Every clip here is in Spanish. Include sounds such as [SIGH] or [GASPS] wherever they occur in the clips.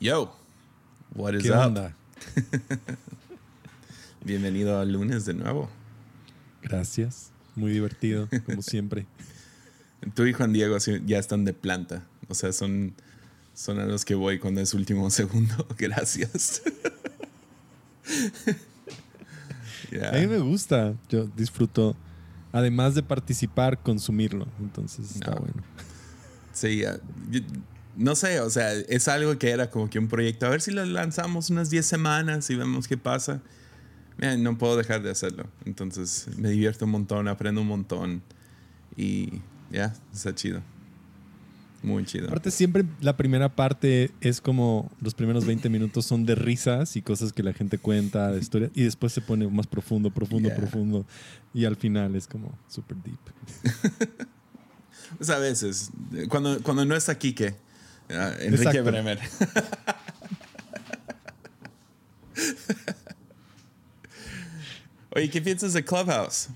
Yo, what is ¿Qué up? onda? [LAUGHS] Bienvenido al lunes de nuevo. Gracias. Muy divertido, como siempre. [LAUGHS] Tú y Juan Diego ya están de planta. O sea, son, son a los que voy cuando es último segundo. [LAUGHS] Gracias. A mí me gusta. Yo disfruto, además de participar, consumirlo. Entonces está No. bueno. Sí, ya. No sé, o sea, es algo que era como que un proyecto. A ver si lo lanzamos unas 10 semanas y vemos qué pasa. Mira, no puedo dejar de hacerlo. Entonces me divierto un montón, aprendo un montón. Y ya, está chido. Muy chido. Aparte, siempre la primera parte es como los primeros 20 minutos son de risas y cosas que la gente cuenta, de historia, y después se pone más profundo, profundo, Yeah. profundo. Y al final es como super deep. [LAUGHS] Pues a veces, cuando, cuando no está Quique, Enrique Exacto. Bremer. Oye, ¿qué piensas de Clubhouse?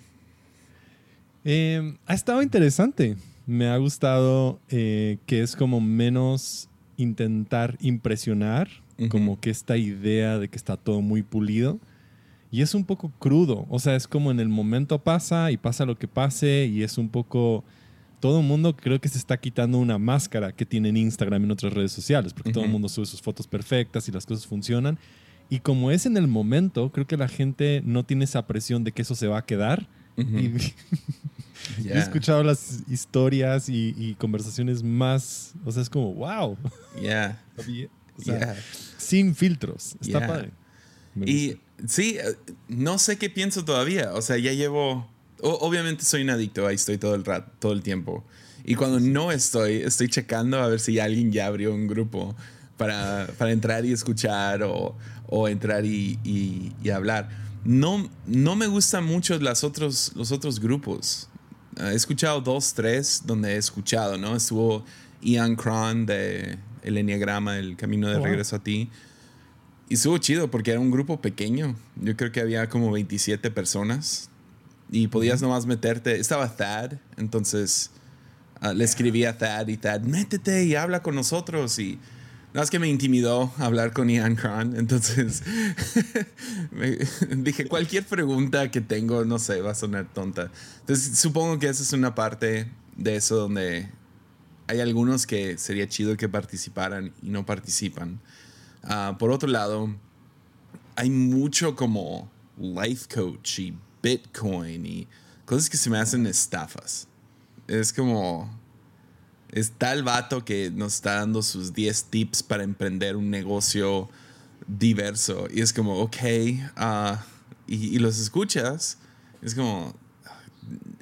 Eh, ha estado interesante. Me ha gustado eh, que es como menos intentar impresionar, como que esta idea de que está todo muy pulido. Y es un poco crudo, o sea, es como en el momento pasa y pasa lo que pase y es un poco... Todo el mundo creo que se está quitando una máscara que tiene en Instagram y en otras redes sociales, porque todo el mundo sube sus fotos perfectas y las cosas funcionan. Y como es en el momento, creo que la gente no tiene esa presión de que eso se va a quedar. Y [LAUGHS] He Yeah, escuchado las historias y, y conversaciones más, o sea, es como, wow. [LAUGHS] yeah, O sea, yeah. sin filtros. Está padre. Y sí, eh, no sé qué pienso todavía. O sea, ya llevo. O- obviamente soy un adicto, ahí estoy todo el rato, todo el tiempo. Y cuando no estoy, estoy checando a ver si alguien ya abrió un grupo para, para entrar y escuchar o, o entrar y, y- y hablar. No, no me gustan mucho las otros, los otros grupos. Ah, He escuchado dos, tres donde he escuchado, ¿no? Estuvo Ian Cron de El Enneagrama, El Camino de wow. Regreso a Ti. Y estuvo chido porque era un grupo pequeño. Yo creo que había como 27 personas. Y podías nomás meterte. Estaba Thad, entonces ah, le escribí a Thad y Thad, métete y habla con nosotros. Y nada más que me intimidó hablar con Ian Cron. Entonces [LAUGHS] me- dije, cualquier pregunta que tengo, no sé, va a sonar tonta. Entonces supongo que esa es una parte de eso donde hay algunos que sería chido que participaran y no participan. Ah, por otro lado, hay mucho como life coach y Bitcoin y cosas que se me hacen estafas. Es como. Está el vato que nos está dando sus 10 tips para emprender un negocio diverso. Y es como, ok. ah, y, y los escuchas. Es como.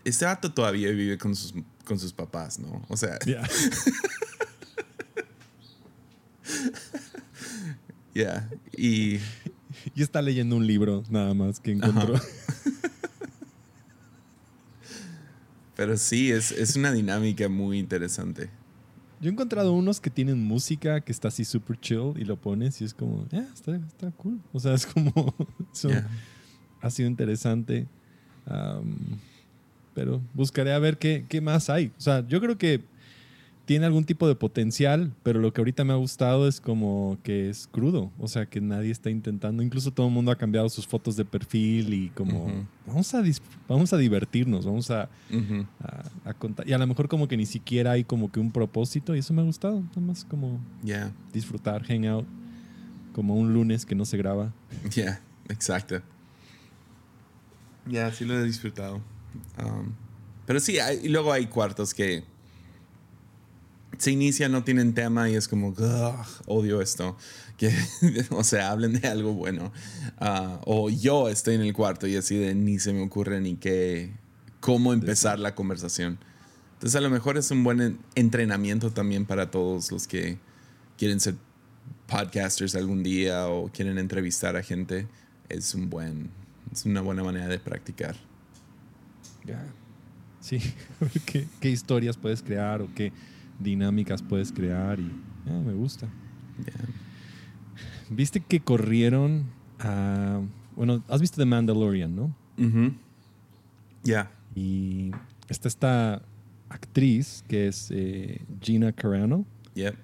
Este vato todavía vive con sus, con sus papás, ¿no? O sea, Ya. [LAUGHS] yeah. Y. Y está leyendo un libro nada más que encontró. [LAUGHS] Pero sí, es, es una dinámica muy interesante. Yo he encontrado unos que tienen música que está así super chill y lo pones y es como, "Ah, está, está cool. O sea, es como, [LAUGHS] Yeah. ha sido interesante. Pero buscaré a ver qué, qué más hay. O sea, yo creo que tiene algún tipo de potencial, pero lo que ahorita me ha gustado es como que es crudo. O sea, que nadie está intentando. Incluso todo el mundo ha cambiado sus fotos de perfil y como, vamos, a vamos a divertirnos, vamos a, a- a contar. Y a lo mejor como que ni siquiera hay como que un propósito y eso me ha gustado. Nada más como Yeah, disfrutar, hang out, como un lunes que no se graba. yeah, exacto. Yeah, sí lo he disfrutado. Um, pero sí, hay- y luego hay cuartos que se inician, no tienen tema y es como, "Ugh, odio esto. [LAUGHS] Que, o sea, hablen de algo bueno. Ah, o yo estoy en el cuarto y así de ni se me ocurre ni qué, cómo empezar la conversación. Entonces a lo mejor es un buen en- entrenamiento también para todos los que quieren ser podcasters algún día o quieren entrevistar a gente. Es un buen, es una buena manera de practicar. Sí, [LAUGHS] ¿Qué, qué historias puedes crear o qué dinámicas puedes crear y ah, me gusta. Yeah. Viste que corrieron a... Bueno, has visto The Mandalorian, ¿no? Ujú. Yeah. Y está esta actriz que es eh, Gina Carano. Yep.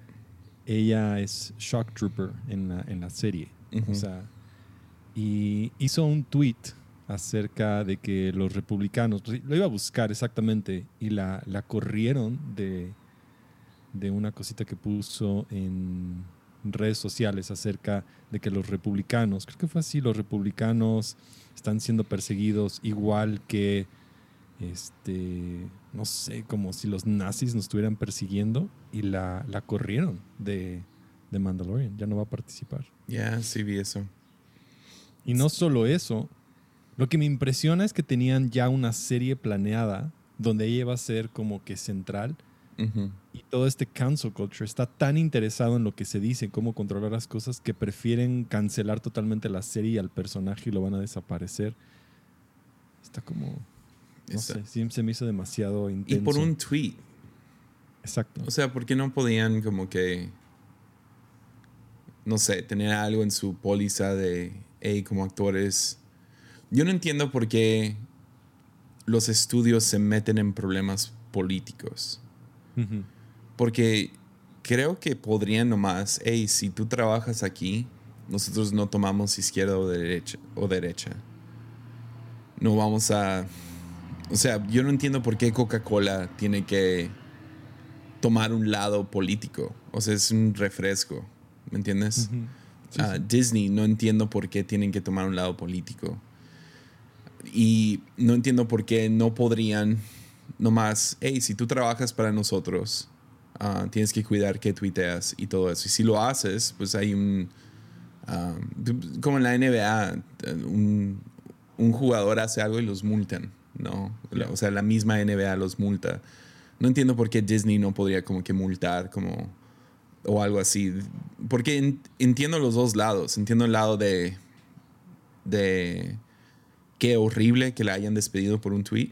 ella es Shock Trooper en la, en la serie. O sea, y hizo un tweet acerca de que los republicanos, lo iba a buscar exactamente, y la, la corrieron de, de una cosita que puso en redes sociales acerca de que los republicanos, creo que fue así, los republicanos están siendo perseguidos igual que, este, no sé, como si los nazis nos estuvieran persiguiendo y la, la corrieron de, de Mandalorian, ya no va a participar. Ya, sí vi eso. Y no solo eso, lo que me impresiona es que tenían ya una serie planeada donde ella va a ser como que central. Y todo este cancel culture está tan interesado en lo que se dice, cómo controlar las cosas, que prefieren cancelar totalmente la serie y al personaje y lo van a desaparecer. Está como, no Está- sé, se me hizo demasiado intenso. Y por un tweet. Exacto. O sea, ¿por qué no podían como que, no sé, tener algo en su póliza de, hey, como actores? Yo no entiendo por qué los estudios se meten en problemas políticos. Ujú. Porque creo que podrían nomás, hey, si tú trabajas aquí, nosotros no tomamos izquierda o derecha. O derecha. No vamos a... O sea, yo no entiendo por qué Coca-Cola tiene que tomar un lado político. O sea, es un refresco. ¿Me entiendes? Sí, Ah, sí. Disney, no entiendo por qué tienen que tomar un lado político. Y no entiendo por qué no podrían nomás, hey, si tú trabajas para nosotros, ah, tienes que cuidar que tuiteas y todo eso. Y si lo haces, pues hay un... ah, como en la NBA, un, un jugador hace algo y los multan, ¿no? O sea, la misma NBA los multa. No entiendo por qué Disney no podría como que multar como o algo así. Porque en- entiendo los dos lados. Entiendo el lado de de qué horrible que la hayan despedido por un tweet.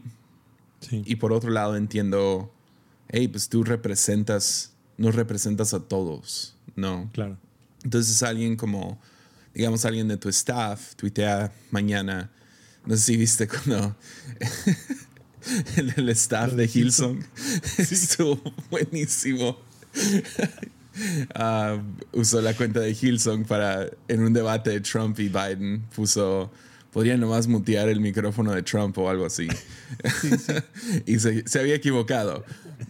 Sí. Y por otro lado entiendo, hey, pues tú representas, nos representas a todos, ¿no? Claro. Entonces alguien como, digamos, alguien de tu staff tuitea mañana, no sé si viste cuando [LAUGHS] el, el staff de Hillsong [LAUGHS] estuvo buenísimo. Ah, usó la cuenta de Hillsong para, en un debate de Trump y Biden, puso, podrían nomás mutear el micrófono de Trump o algo así. [LAUGHS] y se, se había equivocado.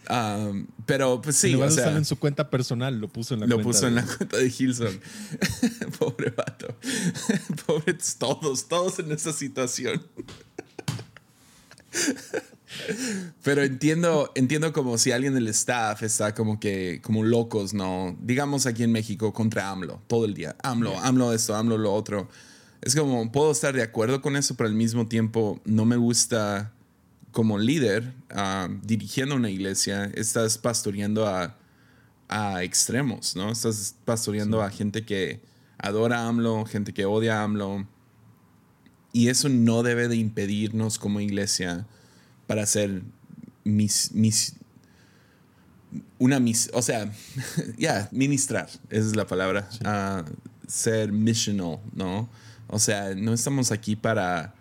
Ah, pero pues sí, en lugar o de sea, en su cuenta personal, lo puso en la lo cuenta puso de- en la cuenta de Hillsong. [LAUGHS] Pobre vato. [LAUGHS] Pobres todos, todos en esa situación. Pero entiendo, entiendo como si alguien del staff está como que, como locos, ¿no? Digamos aquí en México contra AMLO, todo el día. AMLO, AMLO esto, AMLO lo otro. Es como, puedo estar de acuerdo con eso, pero al mismo tiempo no me gusta como líder ah, dirigiendo una iglesia, estás pastoreando a, a extremos, ¿no? Estás pastoreando a gente que adora a AMLO, gente que odia a AMLO. Y eso no debe de impedirnos como iglesia para hacer mis, mis una mis, o sea, [LAUGHS] ya, ministrar, esa es la palabra, Ah, ser missional, ¿no? O sea, no estamos aquí para,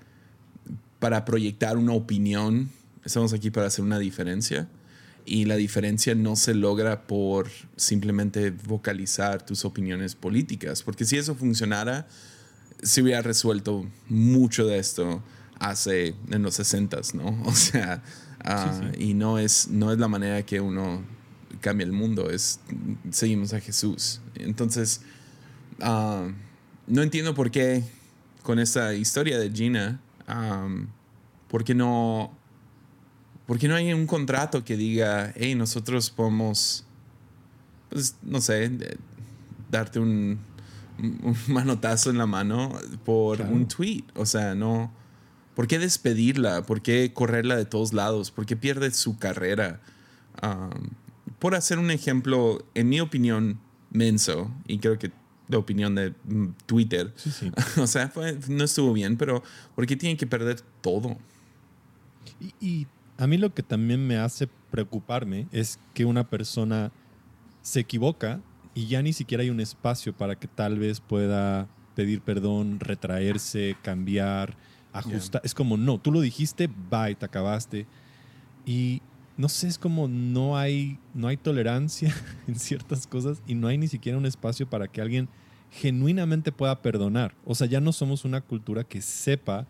para proyectar una opinión, estamos aquí para hacer una diferencia. Y la diferencia no se logra por simplemente vocalizar tus opiniones políticas, porque si eso funcionara, se hubiera resuelto mucho de esto hace en los 60 ¿no? [LAUGHS] O sea, ah, y no es, no es la manera que uno cambia el mundo, es seguimos a Jesús. Entonces, ah, no entiendo por qué con esta historia de Gina, um, ¿por qué no, por qué no hay un contrato que diga, hey, nosotros podemos, pues, no sé, darte un, un manotazo en la mano por Claro. un tweet? O sea, no, ¿por qué despedirla? ¿Por qué correrla de todos lados? ¿Por qué pierde su carrera? Um, por hacer un ejemplo, en mi opinión, menso, y creo que de opinión de mm, Twitter, Sí, sí. [LAUGHS] o sea, fue- no estuvo bien, pero ¿por qué tienen que perder todo? Y, y a mí lo que también me hace preocuparme es que una persona se equivoca y ya ni siquiera hay un espacio para que tal vez pueda pedir perdón, retraerse, cambiar, ajustar. Es como, no, tú lo dijiste, bye, te acabaste. Y no sé, es como no hay, no hay tolerancia [LAUGHS] en ciertas cosas y no hay ni siquiera un espacio para que alguien genuinamente pueda perdonar. O sea, ya no somos una cultura que sepa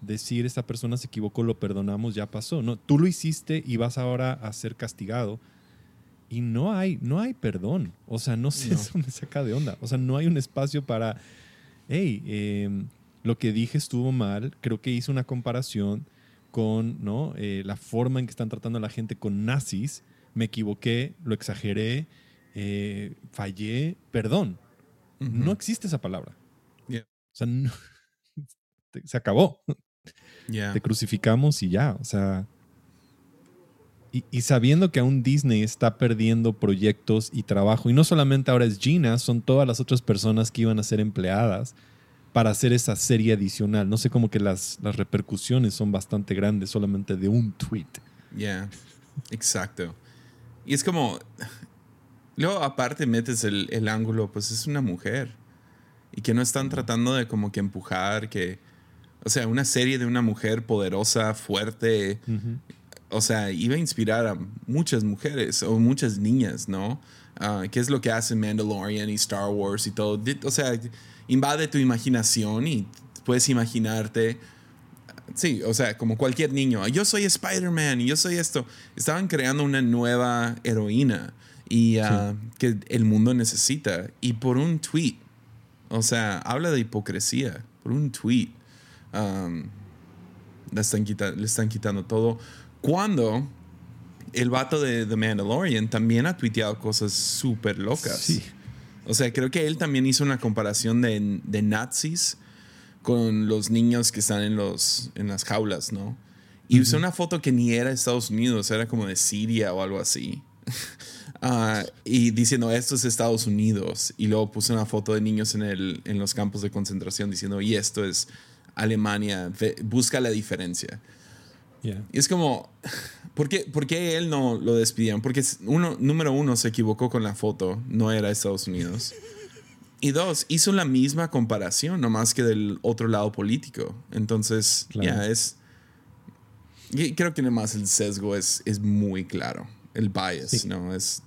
decir esta persona se equivocó, lo perdonamos, ya pasó. No, tú lo hiciste y vas ahora a ser castigado. Y no hay, no hay perdón. O sea, no sé, eso [LAUGHS] me saca de onda. O sea, no hay un espacio para, hey, em, lo que dije estuvo mal, creo que hice una comparación con ¿no? Eh, la forma en que están tratando a la gente con nazis, me equivoqué, lo exageré, eh, fallé, perdón. No existe esa palabra. O sea, [LAUGHS] se acabó. Te crucificamos y ya. O sea. Y, sabiendo que aún Disney está perdiendo proyectos y trabajo, y no solamente ahora es Gina, son todas las otras personas que iban a ser empleadas para hacer esa serie adicional. No sé, como que las, las repercusiones son bastante grandes solamente de un tweet. Ya, exacto. Y es como, luego aparte metes el, el, ángulo, pues es una mujer. Y que no están tratando de como que empujar, que o sea, una serie de una mujer poderosa, fuerte. O sea, iba a inspirar a muchas mujeres o muchas niñas, ¿no? Uh, ¿Qué es lo que hace Mandalorian y Star Wars y todo? O sea, invade tu imaginación y puedes imaginarte. Sí, o sea, como cualquier niño. Yo soy Spider-Man y yo soy esto. Estaban creando una nueva heroína y uh, que el mundo necesita. Y por un tweet. O sea, habla de hipocresía. Por un tweet le, están le están quitando todo. Cuando el vato de The Mandalorian también ha tuiteado cosas súper locas. O sea, creo que él también hizo una comparación de, de, nazis con los niños que están en, los, en las jaulas, ¿no? Y usó una foto que ni era de Estados Unidos, era como de Siria o algo así. [LAUGHS] Ah, y diciendo, esto es Estados Unidos. Y luego puso una foto de niños en, el, en los campos de concentración diciendo, y esto es Alemania, busca la diferencia. Y es como, ¿por qué, ¿por qué, él no lo despidieron? Porque uno, número uno, se equivocó con la foto, no era Estados Unidos. Y dos, hizo la misma comparación, nomás que del otro lado político. Entonces, ya es... Y creo que además el sesgo es, es muy claro. El bias, ¿no? Es...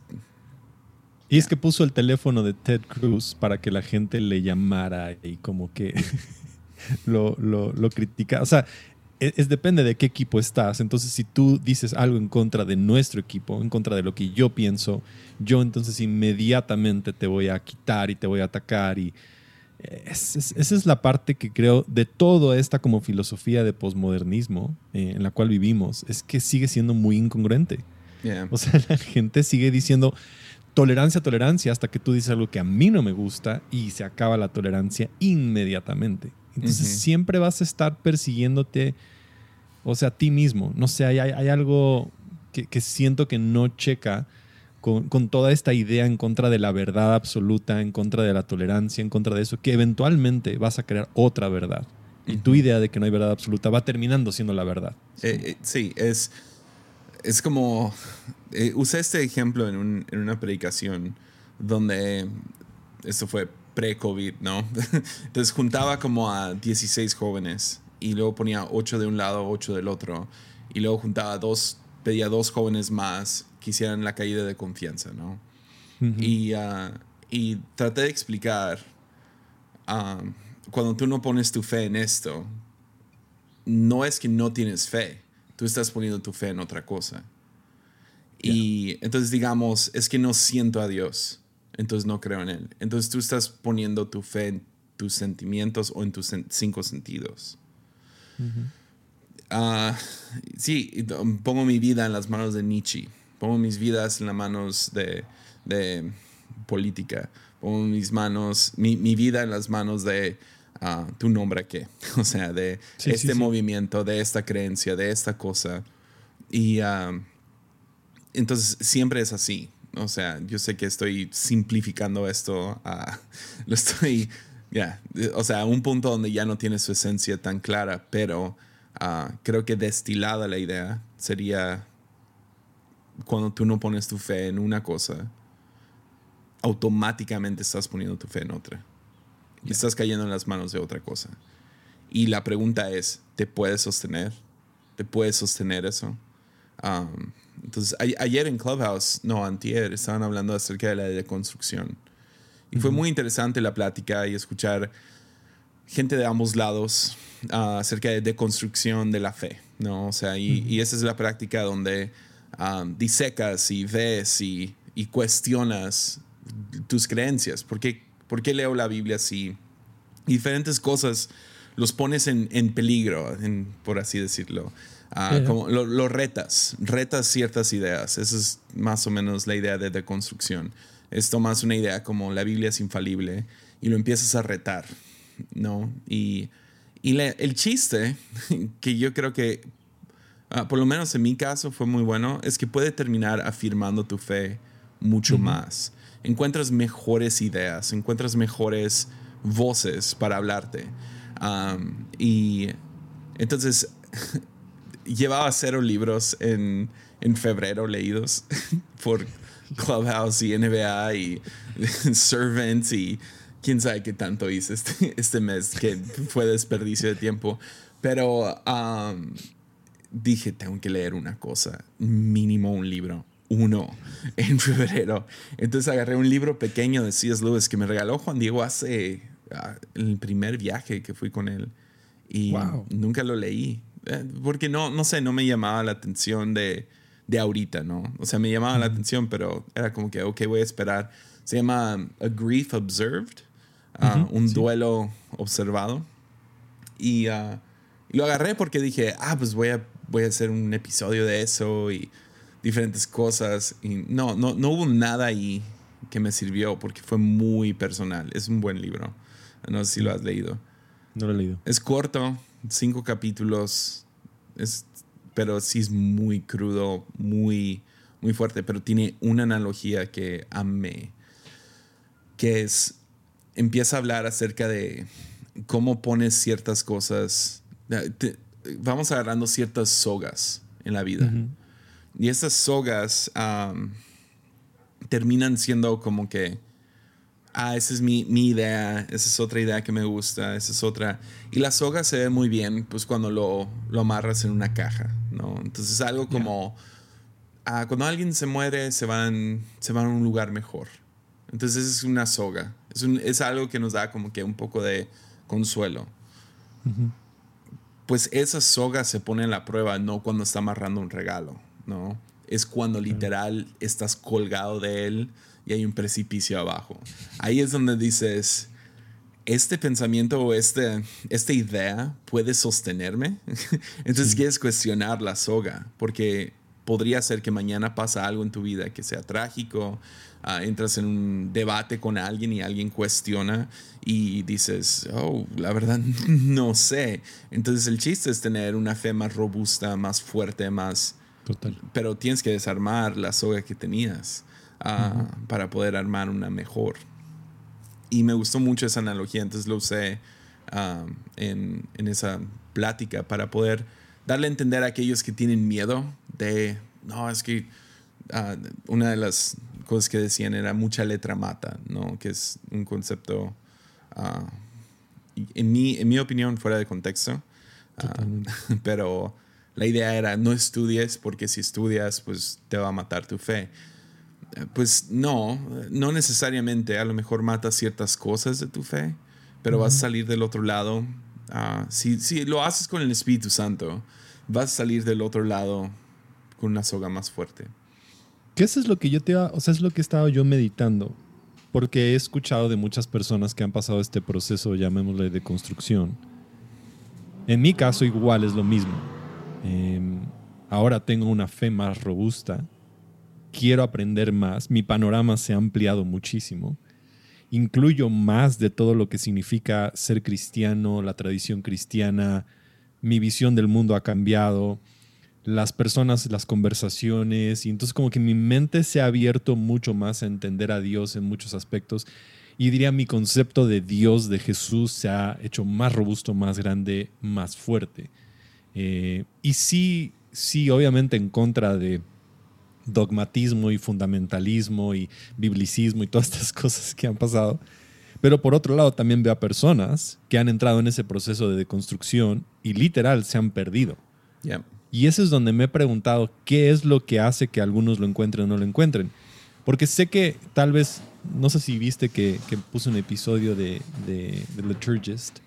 Y es que puso el teléfono de Ted Cruz para que la gente le llamara y como que [LAUGHS] lo, lo, critica. O sea, e, es, depende de qué equipo estás. Entonces, si tú dices algo en contra de nuestro equipo, en contra de lo que yo pienso, yo entonces inmediatamente te voy a quitar y te voy a atacar. Y esa es la parte que creo de toda esta como filosofía de posmodernismo eh, en la cual vivimos, es que sigue siendo muy incongruente. O sea, [LAUGHS] la gente sigue diciendo tolerancia, tolerancia, hasta que tú dices algo que a mí no me gusta y se acaba la tolerancia inmediatamente. Entonces siempre vas a estar persiguiéndote, o sea, a ti mismo. No sé, hay, hay algo que, siento que no checa con, con, toda esta idea en contra de la verdad absoluta, en contra de la tolerancia, en contra de eso, que eventualmente vas a crear otra verdad. Y tu idea de que no hay verdad absoluta va terminando siendo la verdad. Eh, eh, sí, es, es como... Eh, usé este ejemplo en, un, en una predicación donde esto fue pre-COVID, ¿no? [LAUGHS] Entonces juntaba como a 16 jóvenes y luego ponía 8 de un lado, 8 del otro. Y luego juntaba dos, pedía dos jóvenes más que hicieran la caída de confianza, ¿no? y, uh, y, traté de explicar, um, cuando tú no pones tu fe en esto, no es que no tienes fe, tú estás poniendo tu fe en otra cosa. Y entonces digamos, es que no siento a Dios entonces no creo en Él. Entonces tú estás poniendo tu fe en tus sentimientos o en tus cinco sentidos. Ah, sí, pongo mi vida en las manos de Nietzsche, pongo mis vidas en las manos de, política, pongo mis manos, mi, vida en las manos de uh, tu nombre qué, [LAUGHS] o sea, de este movimiento, de esta creencia, de esta cosa. Y ah, entonces siempre es así. O sea, yo sé que estoy simplificando esto, [LAUGHS] lo estoy, ya, o sea, a un punto donde ya no tiene su esencia tan clara, pero ah, creo que destilada la idea sería cuando tú no pones tu fe en una cosa, automáticamente estás poniendo tu fe en otra. Y estás cayendo en las manos de otra cosa. Y la pregunta es, ¿te puedes sostener? ¿Te puedes sostener eso? Entonces, ayer en Clubhouse, no, antier, estaban hablando acerca de la deconstrucción. Y fue muy interesante la plática y escuchar gente de ambos lados ah, acerca de deconstrucción de la fe, ¿no? O sea, y, esa es la práctica donde ah, disecas y ves y, y, cuestionas tus creencias. ¿Por qué, ¿Por qué leo la Biblia así? diferentes cosas los pones en, en peligro, en, por así decirlo. Ah, como lo, retas, retas ciertas ideas. Esa es más o menos la idea de deconstrucción. Es tomas una idea como la Biblia es infalible y lo empiezas a retar, ¿no? Y, y el chiste, [LAUGHS] que yo creo que, ah, por lo menos en mi caso, fue muy bueno, es que puede terminar afirmando tu fe mucho más. Encuentras mejores ideas, encuentras mejores voces para hablarte. y entonces [LAUGHS] llevaba cero libros en, en febrero leídos [LAUGHS] por Clubhouse y NBA y [LAUGHS] Servants y quién sabe qué tanto hice este, este mes que fue desperdicio de tiempo. Pero dije, tengo que leer una cosa, mínimo un libro, uno, [LAUGHS] en febrero. Entonces agarré un libro pequeño de C.S. Lewis que me regaló Juan Diego hace ah, el primer viaje que fui con él. Y nunca lo leí. Eh, porque no, no sé, no me llamaba la atención de, de ahorita, ¿no? O sea, me llamaba la atención, pero era como que, ok, voy a esperar. Se llama A Grief Observed, uh, un duelo observado. Y, uh, lo agarré porque dije, ah, pues voy a, voy a hacer un episodio de eso y diferentes cosas. Y no, no, no hubo nada ahí que me sirvió porque fue muy personal. Es un buen libro. No sé si lo has leído. No lo he leído. Es corto, cinco capítulos, es, pero sí es muy crudo, muy, muy fuerte, pero tiene una analogía que amé, que es, empieza a hablar acerca de cómo pones ciertas cosas, vamos agarrando ciertas sogas en la vida. Y estas sogas terminan siendo como que ah, esa es mi, mi, idea, esa es otra idea que me gusta, esa es otra. Y la soga se ve muy bien, pues cuando lo, lo amarras en una caja, ¿no? Entonces es algo como, ah, cuando alguien se muere, se van, se van a un lugar mejor. Entonces es una soga, es, un, es algo que nos da como que un poco de consuelo. Pues esa soga se pone en la prueba no cuando está amarrando un regalo, ¿no? Es cuando literal estás colgado de él y hay un precipicio abajo. Ahí es donde dices, este pensamiento o este, esta idea puede sostenerme. [LAUGHS] Entonces quieres cuestionar la soga, porque podría ser que mañana pasa algo en tu vida que sea trágico, ah, entras en un debate con alguien y alguien cuestiona y dices, oh, la verdad [LAUGHS] no sé. Entonces el chiste es tener una fe más robusta, más fuerte, más... Total. Pero tienes que desarmar la soga que tenías. Ah, para poder armar una mejor. Y me gustó mucho esa analogía, entonces lo usé ah, en, en, esa plática para poder darle a entender a aquellos que tienen miedo de, no, es que ah, una de las cosas que decían era mucha letra mata, ¿no? Que es un concepto, en, mi, en mi opinión, fuera de contexto. [LAUGHS] pero la idea era no estudies porque si estudias, pues te va a matar tu fe. Pues no, no necesariamente. A lo mejor matas ciertas cosas de tu fe, pero vas a salir del otro lado. Ah, si, si, lo haces con el Espíritu Santo, vas a salir del otro lado con una soga más fuerte. ¿Qué es lo que yo te o sea, es lo que he estado yo meditando? Porque he escuchado de muchas personas que han pasado este proceso, llamémosle de construcción. En mi caso igual es lo mismo. Em, ahora tengo una fe más robusta quiero aprender más, mi panorama se ha ampliado muchísimo. Incluyo más de todo lo que significa ser cristiano, la tradición cristiana, mi visión del mundo ha cambiado, las personas, las conversaciones, y entonces como que mi mente se ha abierto mucho más a entender a Dios en muchos aspectos. Y diría mi concepto de Dios, de Jesús, se ha hecho más robusto, más grande, más fuerte. Eh, y sí, sí, obviamente en contra de dogmatismo y fundamentalismo y biblicismo y todas estas [LAUGHS] cosas que han pasado. Pero por otro lado también veo a personas que han entrado en ese proceso de deconstrucción y literal se han perdido. Y eso es donde me he preguntado qué es lo que hace que algunos lo encuentren o no lo encuentren. Porque sé que tal vez, no sé si viste que, que puse un episodio de, de, The Liturgist,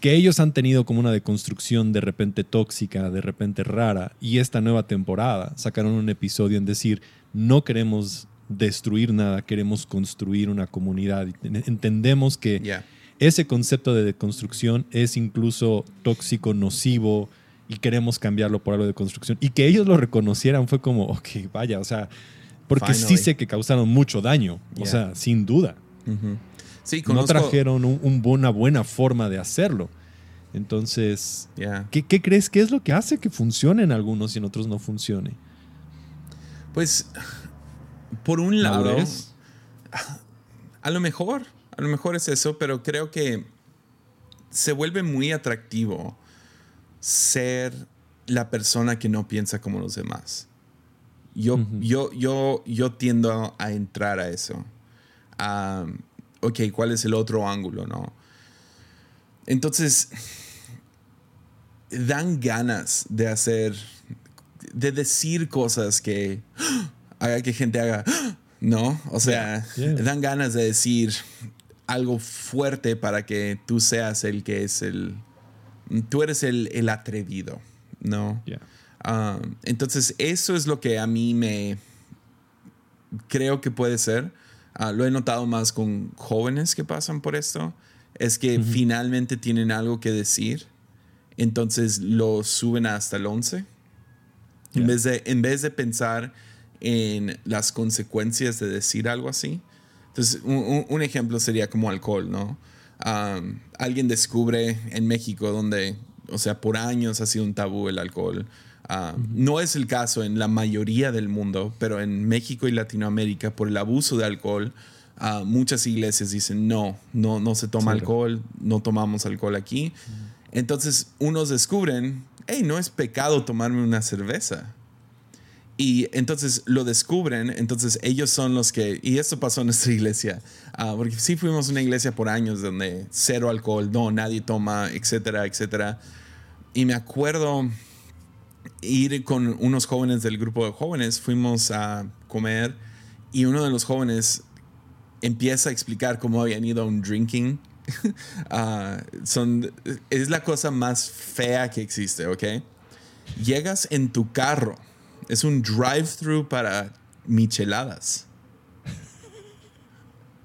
que ellos han tenido como una deconstrucción de repente tóxica, de repente rara, y esta nueva temporada sacaron un episodio en decir, no queremos destruir nada, queremos construir una comunidad. Entendemos que ese concepto de deconstrucción es incluso tóxico, nocivo, y queremos cambiarlo por algo de construcción. Y que ellos lo reconocieran fue como, ok, vaya, o sea, porque sí sé que causaron mucho daño, o sea, sin duda. Sí, no trajeron una buena forma de hacerlo. Entonces, ¿qué, ¿qué, crees que es lo que hace que funcione en algunos y en otros no funcione? Pues, por un lado, a lo mejor, a lo mejor es eso, pero creo que se vuelve muy atractivo ser la persona que no piensa como los demás. Yo, yo, yo, yo tiendo a entrar a eso. Ok, ¿cuál es el otro ángulo, no? Entonces, dan ganas de hacer, de decir cosas que [GASPS] haga que gente haga, [GASPS] ¿no? O sea, dan ganas de decir algo fuerte para que tú seas el que es el, tú eres el, atrevido, ¿no? Um, entonces, eso es lo que a mí me creo que puede ser. Ah, lo he notado más con jóvenes que pasan por esto. Es que finalmente tienen algo que decir. Entonces lo suben hasta el 11. En, vez de, en vez de pensar en las consecuencias de decir algo así. Entonces, un ejemplo sería como alcohol, ¿no? alguien descubre en México donde, o sea, por años ha sido un tabú el alcohol. No es el caso en la mayoría del mundo, pero en México y Latinoamérica, por el abuso de alcohol, muchas iglesias dicen, no, no, no se toma alcohol, no tomamos alcohol aquí. Entonces, unos descubren, hey, no es pecado tomarme una cerveza. Y entonces lo descubren, entonces ellos son los que, y esto pasó en nuestra [LAUGHS] iglesia, ah, porque sí fuimos una iglesia por años donde cero alcohol, no, nadie toma, etcétera, etcétera. Y me acuerdo ir con unos jóvenes del grupo de jóvenes, fuimos a comer y uno de los jóvenes empieza a explicar cómo habían ido a un drinking. [LAUGHS] Ah, son, es la cosa más fea que existe, ¿ok? Llegas en tu carro es un drive-thru para micheladas.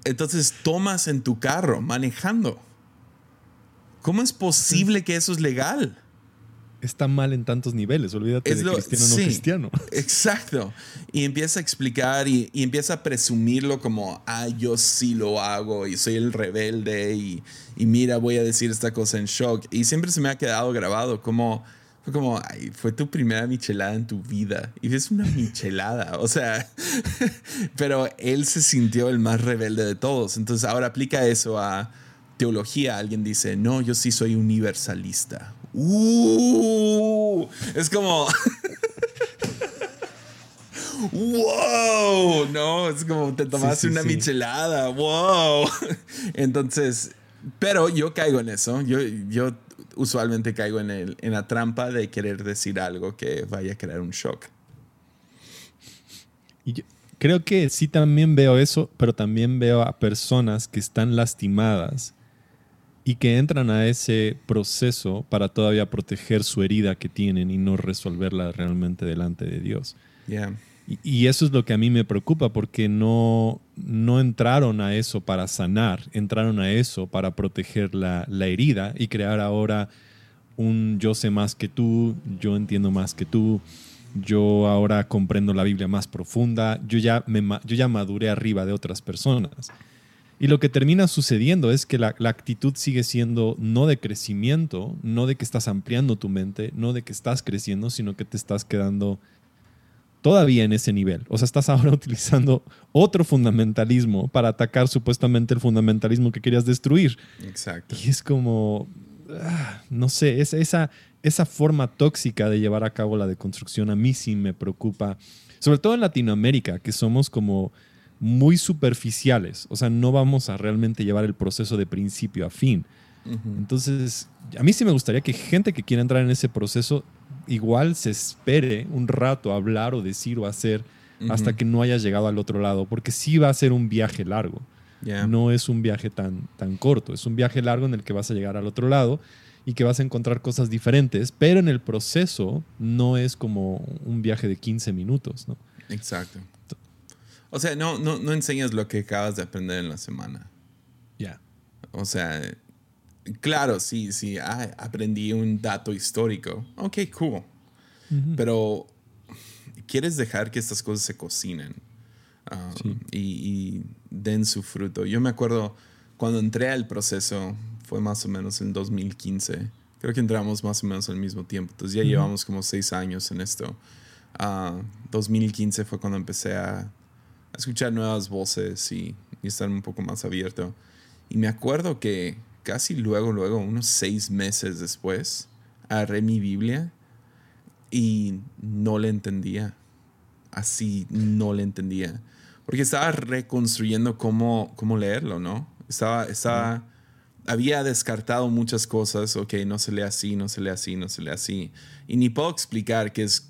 Entonces tomas en tu carro manejando. ¿Cómo es posible que eso es legal? Está mal en tantos niveles, olvídate de cristiano no cristiano. Exacto. Y empieza a explicar y, empieza a presumirlo como, ah, yo sí lo hago y soy el rebelde y, y mira, voy a decir esta cosa en shock. Y siempre se me ha quedado grabado como fue como, ay, fue tu primera michelada en tu vida. Y es una michelada. [LAUGHS] O sea, [LAUGHS] pero él se sintió el más rebelde de todos. Entonces ahora aplica eso a teología. Alguien dice, no, yo sí soy universalista. Uh, es como... [LAUGHS] wow, no, es como te tomaste una michelada, wow. [LAUGHS] Entonces, pero yo caigo en eso. Yo, yo usualmente caigo en, el, en la trampa de querer decir algo que vaya a crear un shock. Y creo que sí también veo eso, pero también veo a personas que están lastimadas y que entran a ese proceso para todavía proteger su herida que tienen y no resolverla realmente delante de Dios. Y, eso es lo que a mí me preocupa porque no, no entraron a eso para sanar, entraron a eso para proteger la, la, herida y crear ahora un yo sé más que tú, yo entiendo más que tú, yo ahora comprendo la Biblia más profunda, yo ya, me, yo ya maduré arriba de otras personas. Y lo que termina sucediendo es que la, la, actitud sigue siendo no de crecimiento, no de que estás ampliando tu mente, no de que estás creciendo, sino que te estás quedando todavía en ese nivel. O sea, estás ahora [LAUGHS] utilizando otro fundamentalismo para atacar supuestamente el fundamentalismo que querías destruir. Exacto. Y es como, ah, no sé, esa, esa forma tóxica de llevar a cabo la deconstrucción a mí sí me preocupa, sobre todo en Latinoamérica, que somos como muy superficiales, o sea, no vamos a realmente llevar el proceso de principio a fin. Entonces, a mí sí me gustaría que gente que quiera entrar en ese proceso igual se espere un rato a hablar o decir o hacer hasta que no hayas llegado al otro lado, porque sí va a ser un viaje largo. No es un viaje tan, tan corto, es un viaje largo en el que vas a llegar al otro lado y que vas a encontrar cosas diferentes, pero en el proceso no es como un viaje de 15 minutos, ¿no? Exacto. O sea, no, no, no enseñas lo que acabas de aprender en la semana. Ya. O sea, claro, sí, sí, aprendí un dato histórico. Ok, cool. Pero quieres dejar que estas cosas se cocinen um, y, den su fruto. Yo me acuerdo cuando entré al proceso, fue más o menos en 2015. Creo que entramos más o menos al mismo tiempo. Entonces ya llevamos como seis años en esto. 2015 ah, fue cuando empecé a, escuchar nuevas voces y, y, estar un poco más abierto. Y me acuerdo que casi luego, luego, unos seis meses después, agarré mi Biblia y no le entendía. Así no le entendía. Porque estaba reconstruyendo cómo, cómo leerlo, ¿no? Estaba, estaba, había descartado muchas cosas. Ok, no se lee así, no se lee así, no se lee así. Y ni puedo explicar qué, es,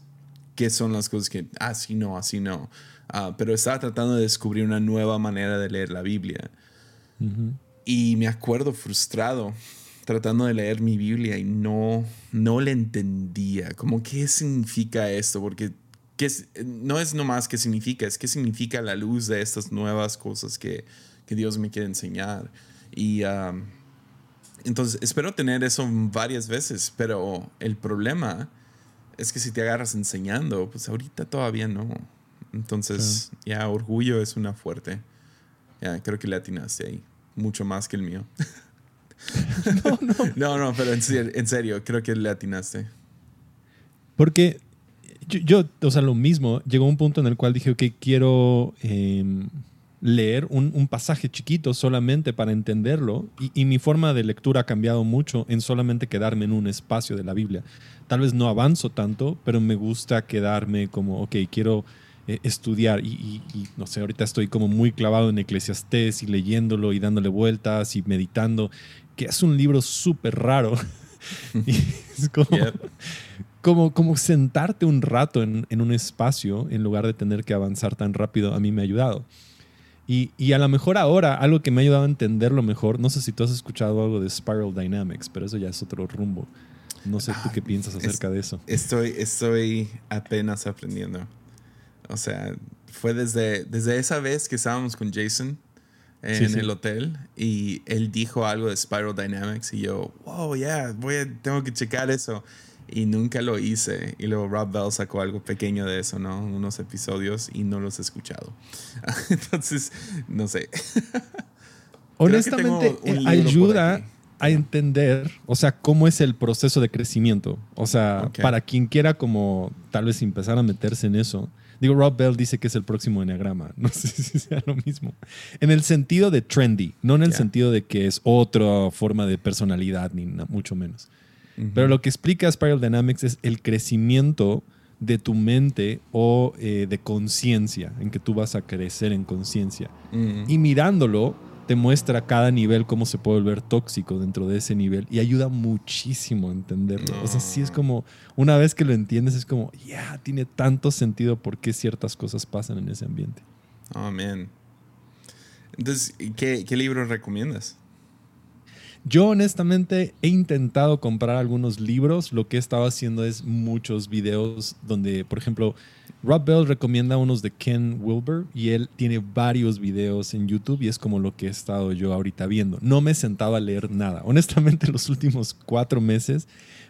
qué son las cosas que así no, así no. Ah, pero estaba tratando de descubrir una nueva manera de leer la Biblia. Y me acuerdo frustrado tratando de leer mi Biblia y no, no le entendía. Como, ¿qué significa esto? Porque ¿qué no es nomás qué significa, es qué significa la luz de estas nuevas cosas que, que Dios me quiere enseñar. Y entonces espero tener eso varias veces, pero el problema es que si te agarras enseñando, pues ahorita todavía no. Entonces, ya, orgullo es una fuerte. Ya, creo que le atinaste ahí. Mucho más que el mío. [LAUGHS] no, no. [LAUGHS] no, no, pero en serio, en serio, creo que le atinaste. Porque yo, o sea, lo mismo, llegó un punto en el cual dije, ok, quiero em, leer un, pasaje chiquito solamente para entenderlo y, y, mi forma de lectura ha cambiado mucho en solamente quedarme en un espacio de la Biblia. Tal vez no avanzo tanto, pero me gusta quedarme como, ok, quiero eh, estudiar y, no sé, ahorita estoy como muy clavado en Eclesiastés y leyéndolo y dándole vueltas y meditando, que es un libro súper raro. [LAUGHS] es como, como, sentarte un rato en, en, un espacio en lugar de tener que avanzar tan rápido, a mí me ha ayudado. Y, y, a lo mejor ahora, algo que me ha ayudado a entenderlo mejor, no sé si tú has escuchado algo de Spiral Dynamics, pero eso ya es otro rumbo. No sé tú qué ah, piensas acerca de eso. Estoy, estoy apenas aprendiendo. O sea, fue desde, desde esa vez que estábamos con Jason en el hotel y él dijo algo de Spiral Dynamics y yo, wow, ya, yeah, tengo que checar eso. Y nunca lo hice. Y luego Rob Bell sacó algo pequeño de eso, ¿no? Unos episodios y no los he escuchado. [LAUGHS] Entonces, no sé. [LAUGHS] Honestamente, eh, ayuda a entender, o sea, cómo es el proceso de crecimiento. O sea, para quien quiera como tal vez empezar a meterse en eso Digo, Rob Bell dice que es el próximo enneagrama. [LAUGHS] No sé si sea lo mismo. En el sentido de trendy, no en el sentido de que es otra forma de personalidad, ni mucho menos. Pero lo que explica Spiral Dynamics es el crecimiento de tu mente o eh, de conciencia, en que tú vas a crecer en conciencia. Y mirándolo, te muestra cada nivel cómo se puede volver tóxico dentro de ese nivel y ayuda muchísimo a entenderlo. O sea, sí es como, una vez que lo entiendes, es como, ya, tiene tanto sentido por qué ciertas cosas pasan en ese ambiente. Oh, Entonces, ¿qué, qué libro recomiendas? Yo honestamente he intentado comprar algunos libros. Lo que he estado haciendo es muchos videos donde, por ejemplo, Rob Bell recomienda unos de Ken Wilber y él tiene varios videos en YouTube y es como lo que he estado yo ahorita viendo. No me he sentado a leer nada. Honestamente, [LAUGHS] los últimos cuatro meses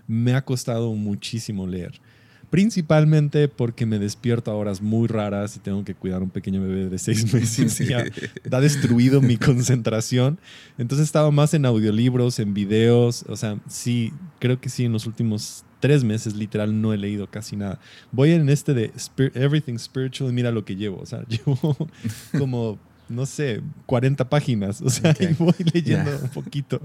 me ha costado muchísimo leer. Principalmente porque me despierto a horas muy raras y tengo que cuidar a un pequeño bebé de seis [LAUGHS] meses. y ha destruido mi [LAUGHS] concentración. Entonces he estado más en audiolibros, en videos. O sea, sí, creo que sí, en los últimos tres meses literal no he leído casi nada. Voy en este de Everything Spiritual y mira lo que llevo. O sea, [LAUGHS] llevo como, no sé, 40 páginas. O sea, y voy leyendo un poquito.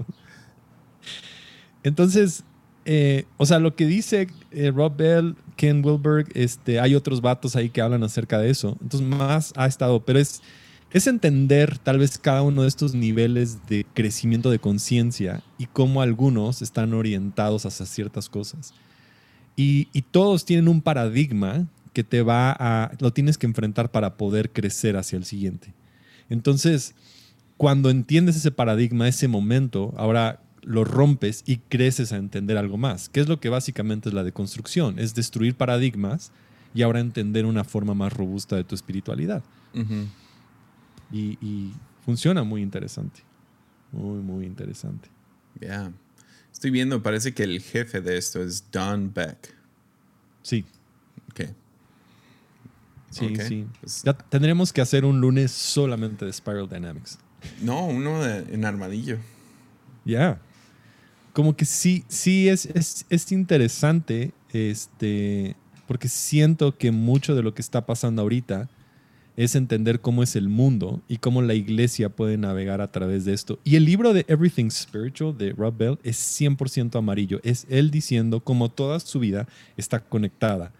Entonces, eh, o sea, lo que dice eh, Rob Bell, Ken Wilberg, este, hay otros vatos ahí que hablan acerca de eso. Entonces, más ha estado, pero es, es entender tal vez cada uno de estos niveles de crecimiento de conciencia y cómo algunos están orientados hacia ciertas cosas. Y, todos tienen un paradigma que te va a, lo tienes que enfrentar para poder crecer hacia el siguiente. Entonces, cuando entiendes ese paradigma, ese momento, ahora lo rompes y creces a entender algo más, que es lo que básicamente es la deconstrucción, es destruir paradigmas y ahora entender una forma más robusta de tu espiritualidad. Ujú. Y, y funciona muy interesante, muy, muy interesante. Ya. Estoy viendo, parece que el jefe de esto es Don Beck. Sí, Ok. sí, sí. pues- Ya tendremos que hacer un lunes solamente de Spiral Dynamics. No, uno de- en armadillo. Ya. Como que sí, sí es, es, es interesante, este, porque siento que mucho de lo que está pasando ahorita es entender cómo es el mundo y cómo la iglesia puede navegar a través de esto. Y el libro de Everything Spiritual de Rob Bell es 100% amarillo. Es él diciendo cómo toda su vida está conectada.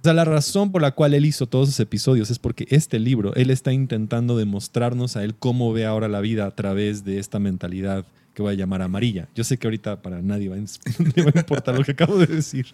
O sea, la razón por la cual él hizo todos esos episodios es porque este libro, él está intentando demostrarnos a él cómo ve ahora la vida a través de esta mentalidad que voy a llamar amarilla. Yo sé que ahorita para nadie va a, [LAUGHS] va a importar lo que acabo de decir,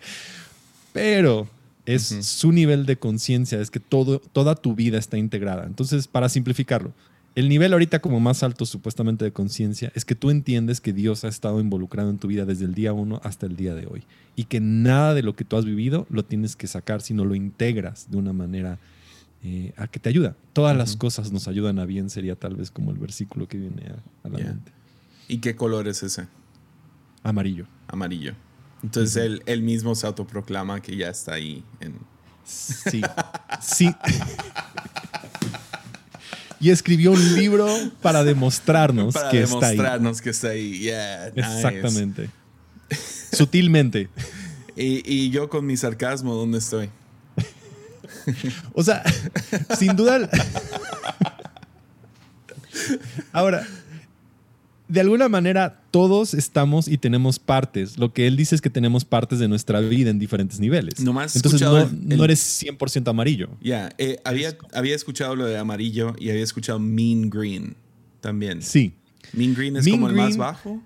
pero es su nivel de conciencia, es que todo, toda tu vida está integrada. Entonces, para simplificarlo, el nivel ahorita como más alto supuestamente de conciencia es que tú entiendes que Dios ha estado involucrado en tu vida desde el día uno hasta el día de hoy y que nada de lo que tú has vivido lo tienes que sacar, sino lo integras de una manera eh, a que te ayuda. Todas las cosas nos ayudan a bien, sería tal vez como el versículo que viene a, a la mente. ¿Y qué color es ese? Amarillo. Amarillo. Entonces él, él mismo se autoproclama que ya está ahí. En... Sí. Sí. y escribió un libro para demostrarnos Para que está ahí. demostrarnos que está ahí. Yeah, nice. Exactamente. Sutilmente. Y, y yo con mi sarcasmo, ¿dónde estoy? O sea, sin duda. Ahora, de alguna manera, todos estamos y tenemos partes. Lo que él dice es que tenemos partes de nuestra vida en diferentes niveles. Nomás Entonces, no, el- no eres 100% amarillo. Ya, eh, había, había escuchado lo de amarillo y había escuchado Mean Green también. Sí. Mean Green es Mean como el más bajo.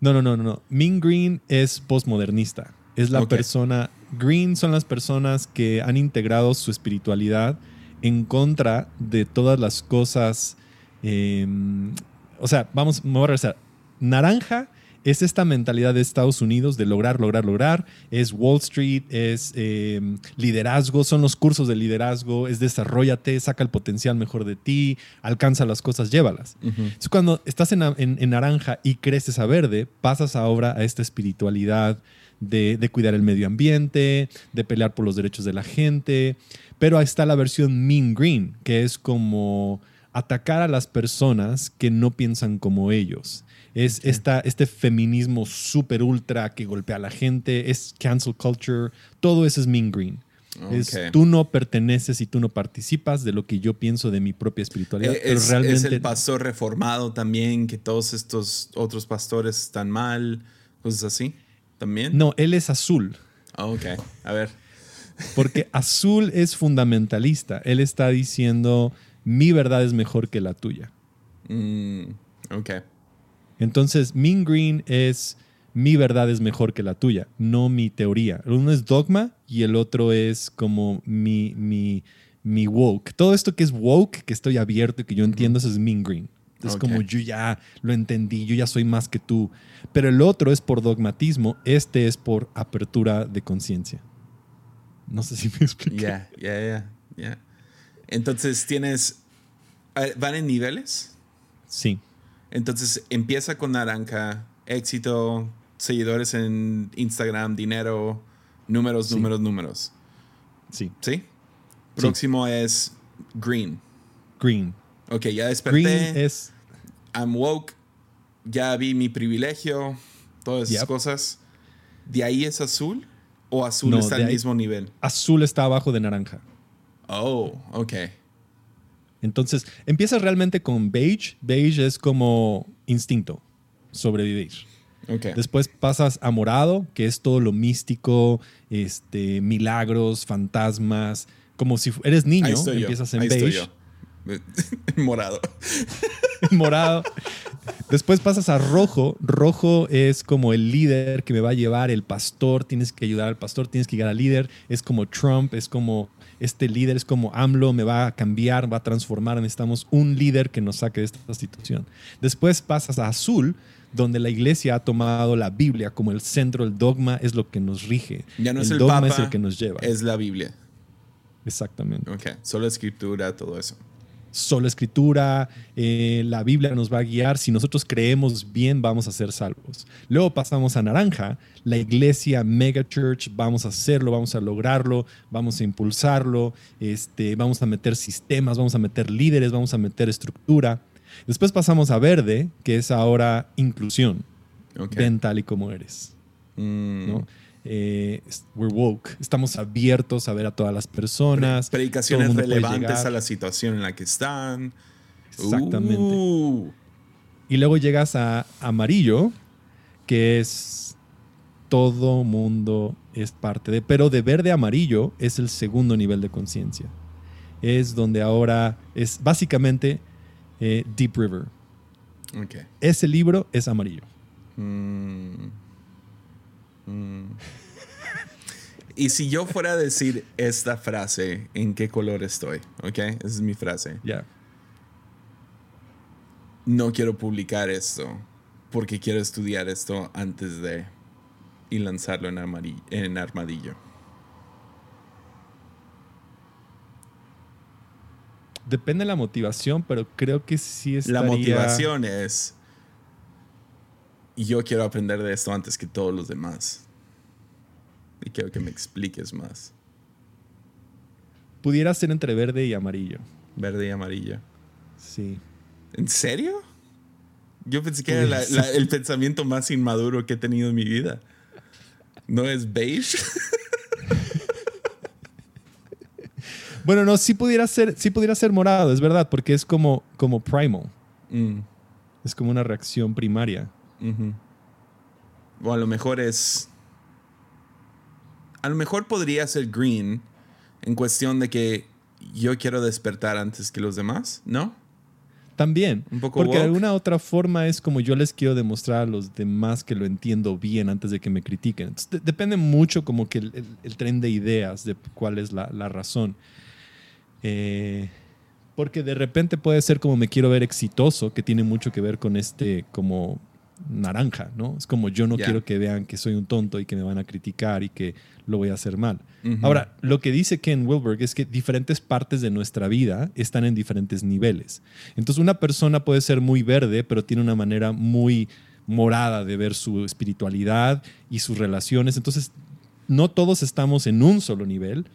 No, no, no, no. Mean Green es postmodernista. Es la persona. Green son las personas que han integrado su espiritualidad en contra de todas las cosas. eh, o sea, vamos, me voy a regresar. Naranja es esta mentalidad de Estados Unidos de lograr, lograr, lograr. Es Wall Street, es eh, liderazgo, son los cursos de liderazgo, es desarrollate, saca el potencial mejor de ti, alcanza las cosas, llévalas. Entonces, cuando estás en, en- en naranja y creces a verde, pasas ahora a esta espiritualidad de, de cuidar el medio ambiente, de pelear por los derechos de la gente. Pero ahí está la versión mean green, que es como atacar a las personas que no piensan como ellos. Es esta, este feminismo súper ultra que golpea a la gente, es cancel culture, todo eso es mean green. Es Ok. tú no perteneces y tú no participas de lo que yo pienso de mi propia espiritualidad. Eh, pero es, realmente es el pastor reformado también, que todos estos otros pastores están mal, cosas así. ¿También? No, él es azul, Ah, ok, a ver. porque [LAUGHS] azul es fundamentalista. Él está diciendo, mi verdad es mejor que la tuya. Mm, ok. Entonces, Mean Green es, mi verdad es mejor que la tuya, no mi teoría. Uno es dogma y el otro es como mi, mi, mi woke. Todo esto que es woke, que estoy abierto y que yo entiendo, eso es Mean Green. Es como yo ya lo entendí, yo ya soy más que tú. Pero el otro es por dogmatismo, este es por apertura de conciencia. No sé si me explico. Ya, ya, ya, ya. Entonces tienes. eh, ¿Van en niveles? Sí, Entonces empieza con naranja, éxito, seguidores en Instagram, dinero, números, Sí. números, números. sí. ¿Sí? Próximo es green. Green. Ok, ya desperté. Green es I'm woke. Ya vi mi privilegio. Todas esas Yep. cosas. ¿De ahí es azul? ¿O azul No, está al ahí- mismo nivel? azul está abajo de naranja. Oh, ok. Entonces, empiezas realmente con beige. Beige es como instinto, sobrevivir. Ok. Después pasas a morado, que es todo lo místico, este, milagros, fantasmas. Como si eres niño, estoy yo. empiezas en Ahí estoy beige. yo. [LAUGHS] Morado. [LAUGHS] morado. Después pasas a rojo. Rojo es como el líder que me va a llevar, el pastor. Tienes que ayudar al pastor, tienes que llegar al líder. Es como Trump, es como este líder, es como AMLO, me va a cambiar, va a transformar. Necesitamos un líder que nos saque de esta situación. Después pasas a azul, donde la iglesia ha tomado la Biblia como el centro, el dogma es lo que nos rige. Ya no el es el dogma Papa, es el que nos lleva. Es la Biblia. Exactamente. Ok. Solo escritura, todo eso. Solo escritura, eh, la Biblia nos va a guiar. Si nosotros creemos bien, vamos a ser salvos. Luego pasamos a naranja, la iglesia mega church, vamos a hacerlo, vamos a lograrlo, vamos a impulsarlo, este, vamos a meter sistemas, vamos a meter líderes, vamos a meter estructura. Después pasamos a verde, que es ahora inclusión. Ok. Ven tal y como eres. Mm. ¿no? Eh, we're woke, estamos abiertos a ver a todas las personas. Predicaciones relevantes a la situación en la que están. Exactamente. Uh. Y luego llegas a amarillo, que es todo mundo es parte de, pero de verde a amarillo es el segundo nivel de conciencia. Es donde ahora es básicamente eh, Deep River. Ok. Ese libro es amarillo. Mm. Mm. y si yo fuera a decir esta frase, ¿en qué color estoy? ¿Ok? Esa es mi frase. Ya. No quiero publicar esto porque quiero estudiar esto antes de y lanzarlo en, amari- en armadillo. Depende de la motivación, pero creo que sí estaría... La motivación es yo quiero aprender de esto antes que todos los demás. Y quiero que me expliques más. Pudiera ser entre verde y amarillo. Verde y amarillo. Sí. ¿En serio? Yo pensé que era la- Sí. la- el pensamiento más inmaduro que he tenido en mi vida. ¿No es beige? [LAUGHS] Bueno, no, sí pudiera ser, sí pudiera ser morado, es verdad, porque es como, como primal. Mm, Es como una reacción primaria. O a lo mejor es... A lo mejor podría ser green en cuestión de que yo quiero despertar antes que los demás, ¿no? También. Un poco porque de alguna otra forma es como yo les quiero demostrar a los demás que lo entiendo bien antes de que me critiquen. Entonces, de- depende mucho como que el, el- el tren de ideas de cuál es la, la razón. Eh, porque de repente puede ser como me quiero ver exitoso, que tiene mucho que ver con este como naranja, ¿no? Es como yo no quiero que vean que soy un tonto y que me van a criticar y que lo voy a hacer mal. Ahora, lo que dice Ken Wilberg es que diferentes partes de nuestra vida están en diferentes niveles. Entonces, una persona puede ser muy verde, pero tiene una manera muy morada de ver su espiritualidad y sus relaciones. Entonces, no todos estamos en un solo nivel,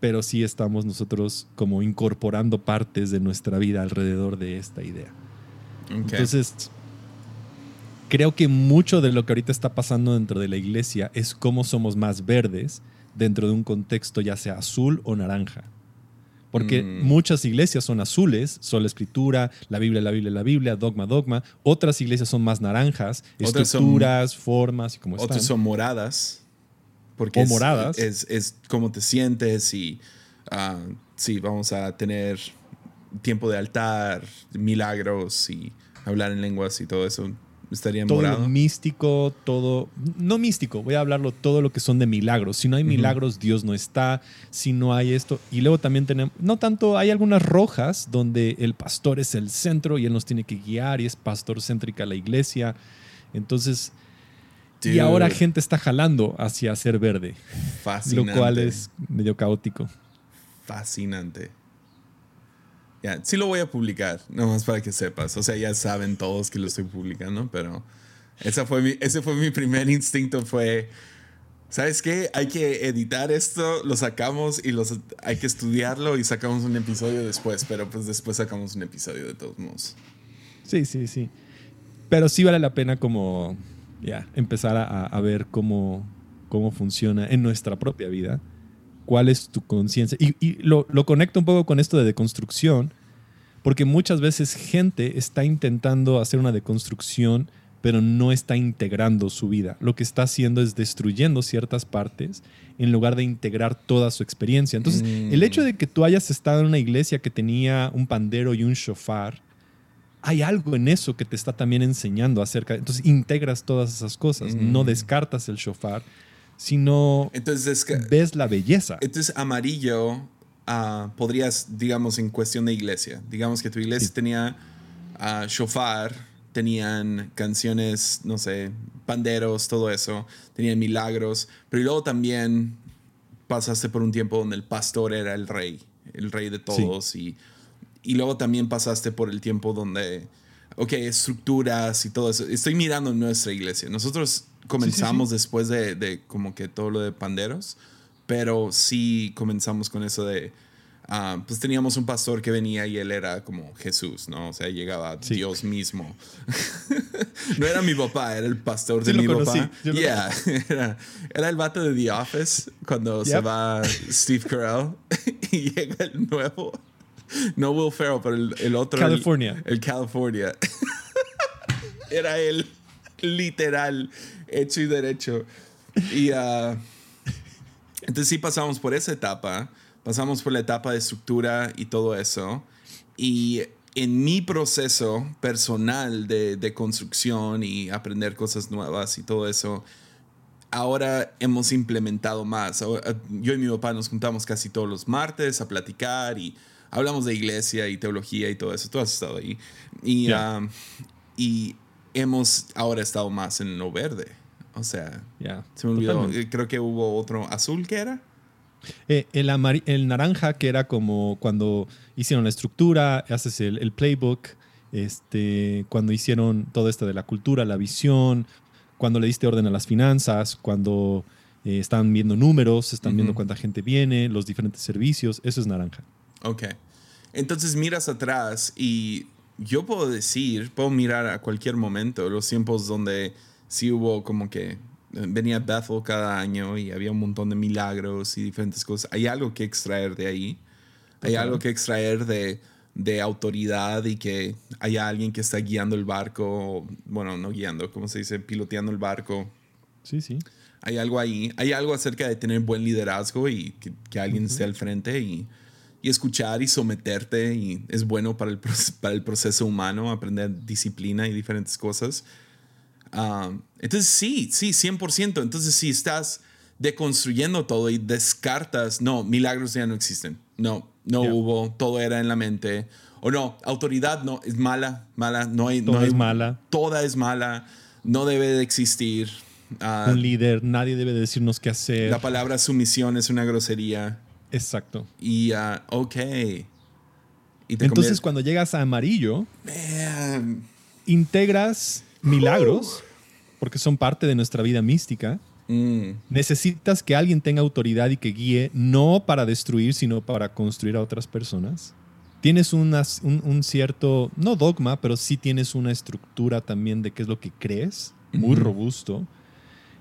pero sí estamos nosotros como incorporando partes de nuestra vida alrededor de esta idea. Entonces, creo que mucho de lo que ahorita está pasando dentro de la iglesia es cómo somos más verdes dentro de un contexto ya sea azul o naranja. Porque Mm. muchas iglesias son azules, sola escritura, la Biblia, la Biblia, la Biblia, dogma, dogma. Otras iglesias son más naranjas, Otras son- estructuras, formas y como están. Otros son moradas. Porque O es, moradas. Es, es cómo te sientes y ah, sí, vamos a tener tiempo de altar, milagros y hablar en lenguas y todo eso. Estaría todo morado. lo místico, todo, no místico, voy a hablarlo todo lo que son de milagros. Si no hay milagros, Dios no está. Si no hay esto. Y luego también tenemos, no tanto, hay algunas rojas donde el pastor es el centro y él nos tiene que guiar y es pastor céntrica la iglesia. Entonces, y ahora gente está jalando hacia ser verde, fascinante. lo cual es medio caótico. fascinante. Ya, sí lo voy a publicar, nomás para que sepas. O sea, ya saben todos que lo estoy publicando, pero esa fue mi, ese fue mi primer instinto, fue, ¿sabes qué? Hay que editar esto, lo sacamos y los, hay que estudiarlo y sacamos un episodio después, pero pues después sacamos un episodio de todos modos. Sí, sí, sí. Pero sí vale la pena como ya empezar a, a ver cómo, cómo funciona en nuestra propia vida. ¿Cuál es tu conciencia? Y, y lo, lo conecto un poco con esto de deconstrucción, porque muchas veces gente está intentando hacer una deconstrucción pero no está integrando su vida. Lo que está haciendo es destruyendo ciertas partes en lugar de integrar toda su experiencia. Entonces, el hecho de que tú hayas estado en una iglesia que tenía un pandero y un shofar, hay algo en eso que te está también enseñando acerca. Entonces, integras todas esas cosas, no Mm. descartas el shofar, sino Entonces, ves la belleza. entonces amarillo ah, podrías, digamos, en cuestión de iglesia. Digamos que tu iglesia Sí. tenía shofar, tenían canciones, no sé, panderos, todo eso, tenían milagros, pero luego también pasaste por un tiempo donde el pastor era el rey, el rey de todos, y, y luego también pasaste por el tiempo donde, ok, estructuras y todo eso. Estoy mirando nuestra iglesia. Nosotros comenzamos después de, de como que todo lo de panderos, pero sí comenzamos con eso de, ah, pues teníamos un pastor que venía y él era como Jesús, ¿no? O sea, llegaba Sí. Dios mismo. [LAUGHS] no era mi papá, era el pastor Sí de mi conocí, papá. Yeah, [LAUGHS] era, era el vato de The Office cuando se Yep. va Steve Carell [LAUGHS] y llega el nuevo. No Will Ferrell, pero el, el otro. el- California. El, California. era él, literal, hecho y derecho. Y ah, entonces sí pasamos por esa etapa, pasamos por la etapa de estructura y todo eso. Y en mi proceso personal de, de construcción y aprender cosas nuevas y todo eso, ahora hemos implementado más. Ahora, Yo y mi papá nos juntamos casi todos los martes a platicar y hablamos de iglesia y teología y todo eso. Tú has estado ahí. Y, um, y hemos ahora estado más en lo verde. O sea, Ya, se me olvidó. totalmente. Eh, Creo que hubo otro azul que era. Eh, el, el naranja, que era como cuando hicieron la estructura, haces el, el playbook, este, cuando hicieron todo esto de la cultura, la visión, cuando le diste orden a las finanzas, cuando eh, están viendo números, están viendo cuánta gente viene, los diferentes servicios, eso es naranja. Ok. Entonces miras atrás y yo puedo decir, puedo mirar a cualquier momento los tiempos donde sí hubo como que venía Bethel cada año y había un montón de milagros y diferentes cosas. Hay algo que extraer de ahí. Hay algo que extraer de, de autoridad y que haya alguien que está guiando el barco, bueno, no guiando, ¿cómo se dice? Piloteando el barco. Sí, sí. Hay algo ahí, hay algo acerca de tener buen liderazgo y que, que alguien esté al frente y, y escuchar y someterte y es bueno para el, para el proceso humano, aprender disciplina y diferentes cosas. Entonces sí, sí, 100%. Entonces si estás deconstruyendo todo y descartas, no, milagros ya no existen, no, no hubo, todo era en la mente. O no, autoridad no, es mala, mala, no hay... Todo no hay- es mala. Toda es mala, no debe de existir. Ah, Un líder, nadie debe decirnos qué hacer. la palabra sumisión es una grosería. Exacto. Y, ah, ok. Y Entonces, cuando llegas a amarillo, Man. integras milagros, porque son parte de nuestra vida mística. Mm, Necesitas que alguien tenga autoridad y que guíe, no para destruir, sino para construir a otras personas. Tienes unas- un, un cierto, no dogma, pero sí tienes una estructura también de qué es lo que crees, muy robusto.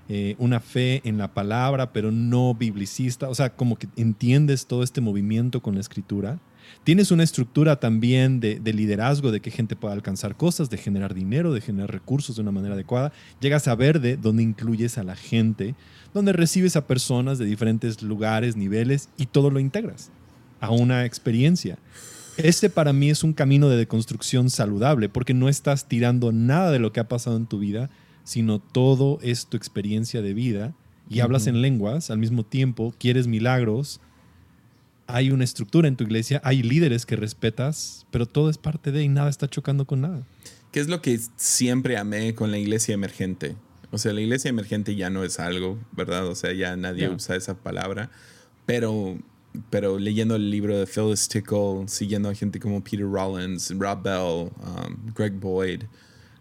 Eh, una fe en la palabra, pero no biblicista. O sea, como que entiendes todo este movimiento con la escritura. Tienes una estructura también de, de liderazgo, de que gente pueda alcanzar cosas, de generar dinero, de generar recursos de una manera adecuada. Llegas a verde, donde incluyes a la gente, donde recibes a personas de diferentes lugares, niveles y todo lo integras a una experiencia. Este para mí es un camino de deconstrucción saludable porque no estás tirando nada de lo que ha pasado en tu vida, sino todo es tu experiencia de vida y hablas en lenguas al mismo tiempo, quieres milagros, hay una estructura en tu iglesia, hay líderes que respetas, pero todo es parte de y nada está chocando con nada. ¿Qué es lo que siempre amé con la iglesia emergente? O sea, la iglesia emergente ya no es algo, ¿verdad? O sea, ya nadie usa esa palabra. Pero, pero leyendo el libro de Phyllis Tickle, siguiendo a gente como Peter Rollins, Rob Bell, um, Greg Boyd,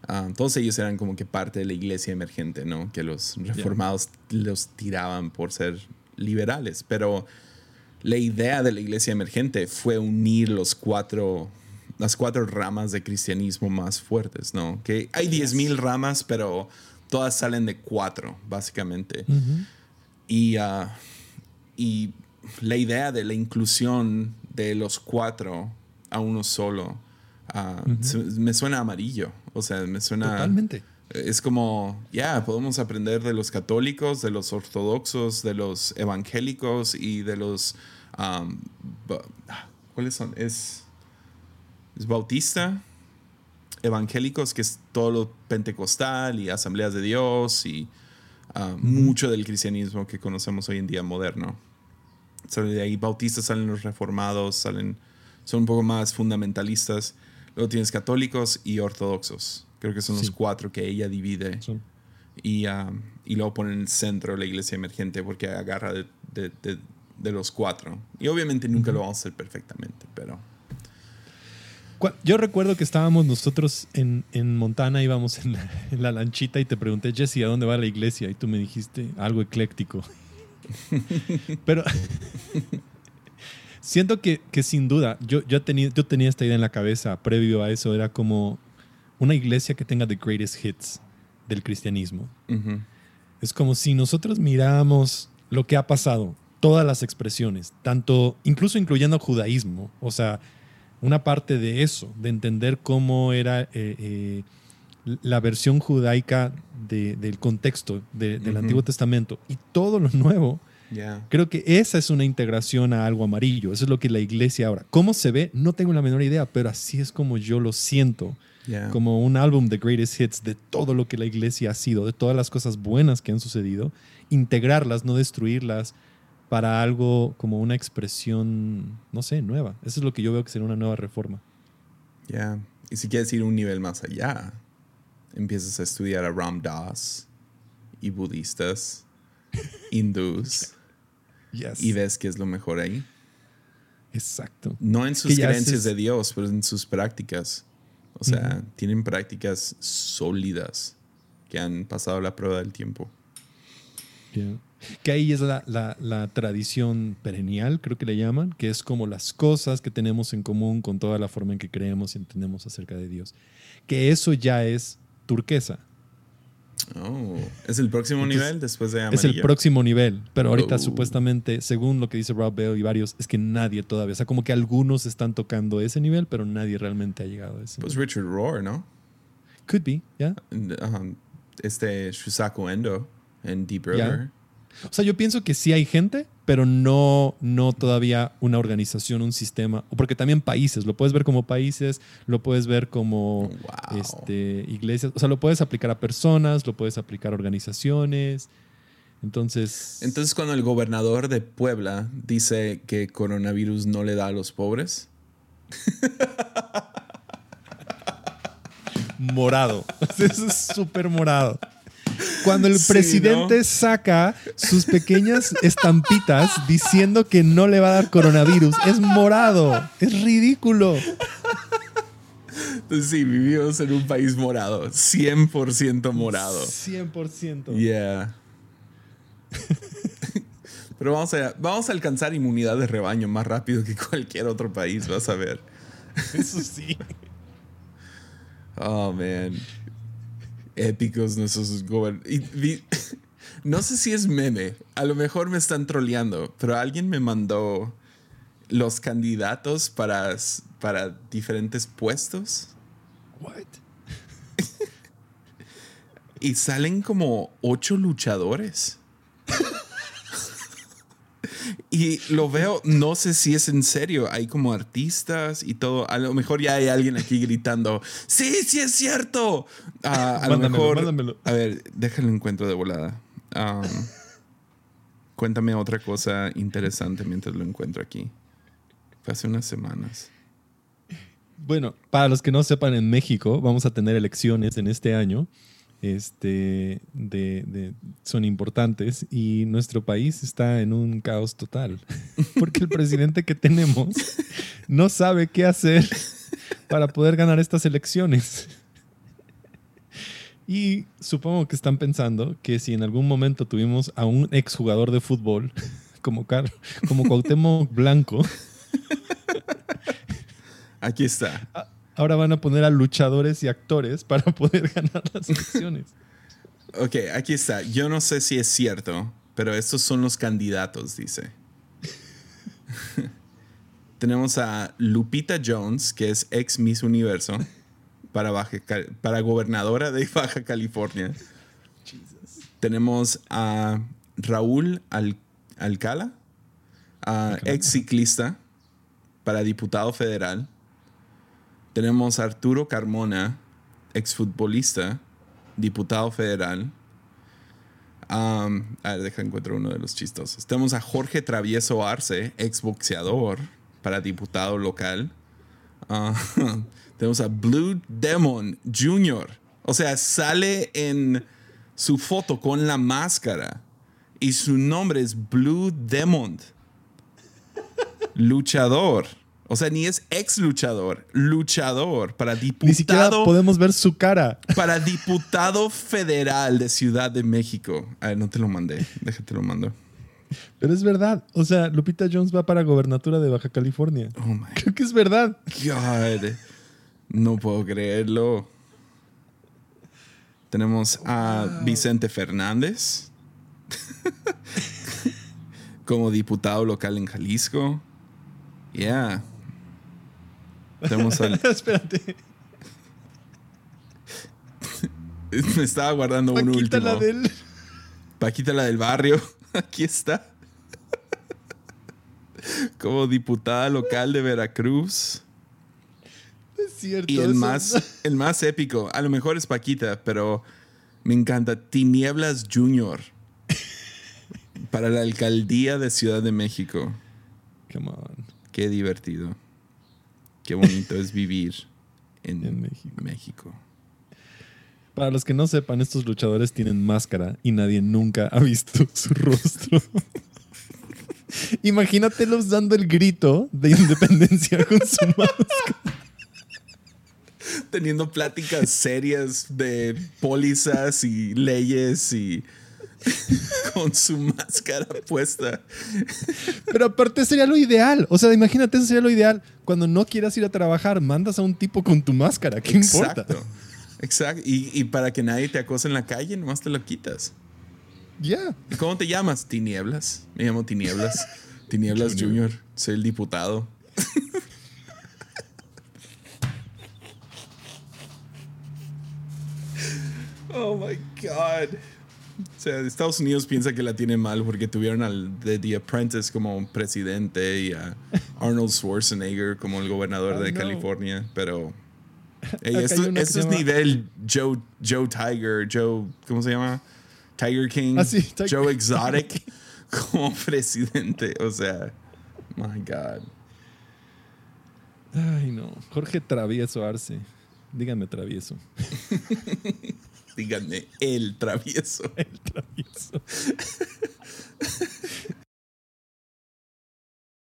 um, todos ellos eran como que parte de la iglesia emergente, ¿no? Que los reformados los tiraban por ser liberales. Pero la idea de la iglesia emergente fue unir los cuatro, las cuatro ramas de cristianismo más fuertes, ¿no? Que hay 10.000 ramas, pero todas salen de cuatro, básicamente. Y, ah, y la idea de la inclusión de los cuatro a uno solo ah, me suena amarillo. O sea, me suena. Totalmente. Es como, ya, podemos aprender de los católicos, de los ortodoxos, de los evangélicos y de los... um, ba- ¿Cuáles son? Es, es bautista, evangélicos, que es todo lo pentecostal y asambleas de Dios y ah, mucho del cristianismo que conocemos hoy en día moderno. Sale de ahí bautistas, salen los reformados, salen, son un poco más fundamentalistas. Luego tienes católicos y ortodoxos. Creo que son los Sí. cuatro que ella divide. Son- Y, ah, y luego pone en el centro la iglesia emergente porque agarra de, de- de- de los cuatro. Y obviamente nunca lo vamos a hacer perfectamente, pero... Yo recuerdo que estábamos nosotros en, en Montana, íbamos en la, en la lanchita y te pregunté, Jesse, ¿a dónde va la iglesia? Y tú me dijiste algo ecléctico. [LAUGHS] Pero [LAUGHS] siento que, que sin duda, yo, yo, tenía, yo tenía esta idea en la cabeza previo a eso, era como una iglesia que tenga the greatest hits del cristianismo. Es como si nosotros miráramos lo que ha pasado, todas las expresiones, tanto, incluso incluyendo judaísmo, o sea, una parte de eso, de entender cómo era eh, eh, la versión judaica de- del contexto de- del. Antiguo Testamento y todo lo nuevo, creo que esa es una integración a algo amarillo, eso es lo que la iglesia ahora. ¿Cómo se ve? No tengo la menor idea, pero así es como yo lo siento Ya. como un álbum de greatest hits de todo lo que la iglesia ha sido, de todas las cosas buenas que han sucedido, integrarlas, no destruirlas para algo como una expresión, no sé, nueva. Eso es lo que yo veo que sería una nueva reforma. Ya. Y si quieres ir un nivel más allá, empiezas a estudiar a Ram Dass y budistas, [LAUGHS] hindús, y ves que es lo mejor ahí. Exacto. No en sus creencias haces- de Dios, pero en sus prácticas. O sea, tienen prácticas sólidas que han pasado la prueba del tiempo. Yeah. Que ahí es la, la- la tradición perennial, creo que le llaman, que es como las cosas que tenemos en común con toda la forma en que creemos y entendemos acerca de Dios. Que eso ya es turquesa. Oh, es el próximo Entonces, nivel después de Es amarillo. el próximo nivel, pero ahorita Oh. supuestamente, según lo que dice Rob Bell y varios, es que nadie todavía, o sea, como que algunos están tocando ese nivel, pero nadie realmente ha llegado a ese. Pues Richard Rohr, ¿no? Could be, ¿ya? Ajá. Este Shusaku Endo en Deep River. O sea, yo pienso que sí hay gente, pero no, no todavía una organización, un sistema, o porque también países, lo puedes ver como países, lo puedes ver como Wow. este, iglesias, o sea, lo puedes aplicar a personas, lo puedes aplicar a organizaciones. Entonces, Entonces, cuando el gobernador de Puebla dice que coronavirus no le da a los pobres, [LAUGHS] morado. [LAUGHS] Eso es súper morado. Cuando el Sí, presidente ¿no? saca sus pequeñas estampitas diciendo que no le va a dar coronavirus, es morado. Es ridículo. Sí, vivimos en un país morado, 100% morado. 100%. Yeah. Pero vamos a, vamos a alcanzar inmunidad de rebaño más rápido que cualquier otro país, vas a ver. Eso sí. Oh, man. Épicos nuestros gobernantes. [LAUGHS] No sé si es meme. A lo mejor me están troleando, pero alguien me mandó los candidatos para, para diferentes puestos What? [LAUGHS] y salen como ocho luchadores. Y lo veo, no sé si es en serio. Hay como artistas y todo. A lo mejor ya hay alguien aquí gritando: ¡Sí, sí es cierto! Ah, a lo mejor. mándamelo. A ver, déjalo encuentro de volada. Um, cuéntame otra cosa interesante mientras lo encuentro aquí. Fue hace unas semanas. Bueno, para los que no sepan, en México vamos a tener elecciones en este año. Este, de, de- son importantes y nuestro país está en un caos total [LAUGHS] porque el presidente que tenemos no sabe qué hacer para poder ganar estas elecciones. Y supongo que están pensando que si en algún momento tuvimos a un exjugador de fútbol como, Car como Cuauhtémoc Blanco, Aquí está. Ahora van a poner a luchadores y actores [LAUGHS] para poder ganar las [LAUGHS] elecciones. Ok, aquí está. Yo no sé si es cierto, pero estos son los candidatos, dice. [LAUGHS] Tenemos a Lupita Jones, que es ex Miss Universo. para, Baja, para gobernadora de Baja California. Tenemos a Raúl Alcala, ex ciclista para diputado federal. Tenemos a Arturo Carmona, exfutbolista, diputado federal. a ver, deja encuentro uno de los chistosos. Tenemos a Jorge Travieso Arce, exboxeador para diputado local. Ah, [LAUGHS] tenemos a Blue Demon Jr. O sea, sale en su foto con la máscara y su nombre es Blue Demon. Luchador. O sea, ni es ex luchador, luchador para diputado. Ni siquiera podemos ver su cara. Para diputado federal de Ciudad de México. A ver, no te lo mandé. Déjate lo mando. Pero es verdad. O sea, Lupita Jones va para gobernatura de Baja California. Oh my Creo que es verdad. God. No puedo creerlo. Tenemos a Vicente Fernández [LAUGHS] como diputado local en Jalisco. Yeah. Tenemos al. [LAUGHS] Espérate. [LAUGHS] Me estaba guardando un último. La del... Paquita la del barrio. [LAUGHS] Aquí está. Como diputada local de Veracruz. Es cierto. Y el más, el más épico, a lo mejor es Paquita, pero me encanta. Tinieblas Junior. para la alcaldía de Ciudad de México. Come on. Qué divertido. Qué bonito es vivir en, México. Para los que no sepan, estos luchadores tienen máscara y nadie nunca ha visto [LAUGHS] su rostro. Imagínatelos dando el grito de independencia con su [LAUGHS] máscara. Teniendo pláticas serias de pólizas y leyes y [LAUGHS] con su máscara puesta. Pero aparte sería lo ideal. O sea, imagínate, eso sería lo ideal. Cuando no quieras ir a trabajar, mandas a un tipo con tu máscara. ¿Qué Exacto. importa? Exacto. Y, para que nadie te acose en la calle, nomás te lo quitas. Ya. ¿Cómo te llamas? Tinieblas. Me llamo Tinieblas. [LAUGHS] Tinieblas Junior. Soy el diputado. [LAUGHS] oh my God. Sea, Estados Unidos piensa que la tiene mal porque tuvieron al de The Apprentice como presidente y a Arnold Schwarzenegger como el gobernador de California, pero [LAUGHS] esto, es nivel Joe, Joe Tiger, Joe, ¿cómo se llama? Tiger King, ah, Joe Exotic [LAUGHS] como presidente, o sea, my God. Ay, no. Jorge Travieso Arce. Dígame travieso. [LAUGHS] Díganme, el travieso. El travieso. [LAUGHS]